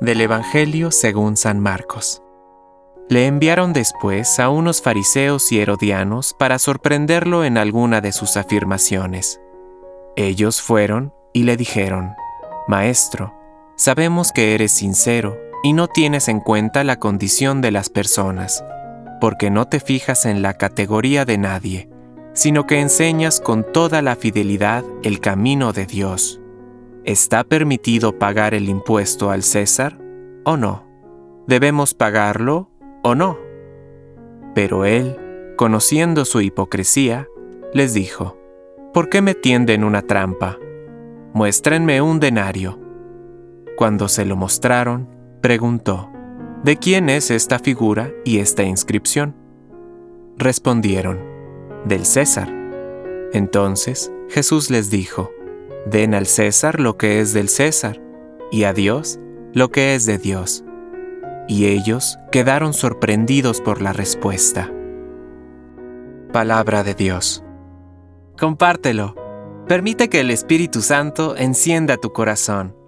Del Evangelio según San Marcos. Le enviaron después a unos fariseos y herodianos para sorprenderlo en alguna de sus afirmaciones. Ellos fueron y le dijeron, Maestro, sabemos que eres sincero y no tienes en cuenta la condición de las personas, porque no te fijas en la categoría de nadie, sino que enseñas con toda la fidelidad el camino de Dios. ¿Está permitido pagar el impuesto al César o no? ¿Debemos pagarlo o no? Pero él, conociendo su hipocresía, les dijo, ¿Por qué me tienden una trampa? Muéstrenme un denario. Cuando se lo mostraron, preguntó, ¿De quién es esta figura y esta inscripción? Respondieron, del César. Entonces Jesús les dijo, Den al César lo que es del César, y a Dios lo que es de Dios. Y ellos quedaron sorprendidos por la respuesta. Palabra de Dios. Compártelo. Permite que el Espíritu Santo encienda tu corazón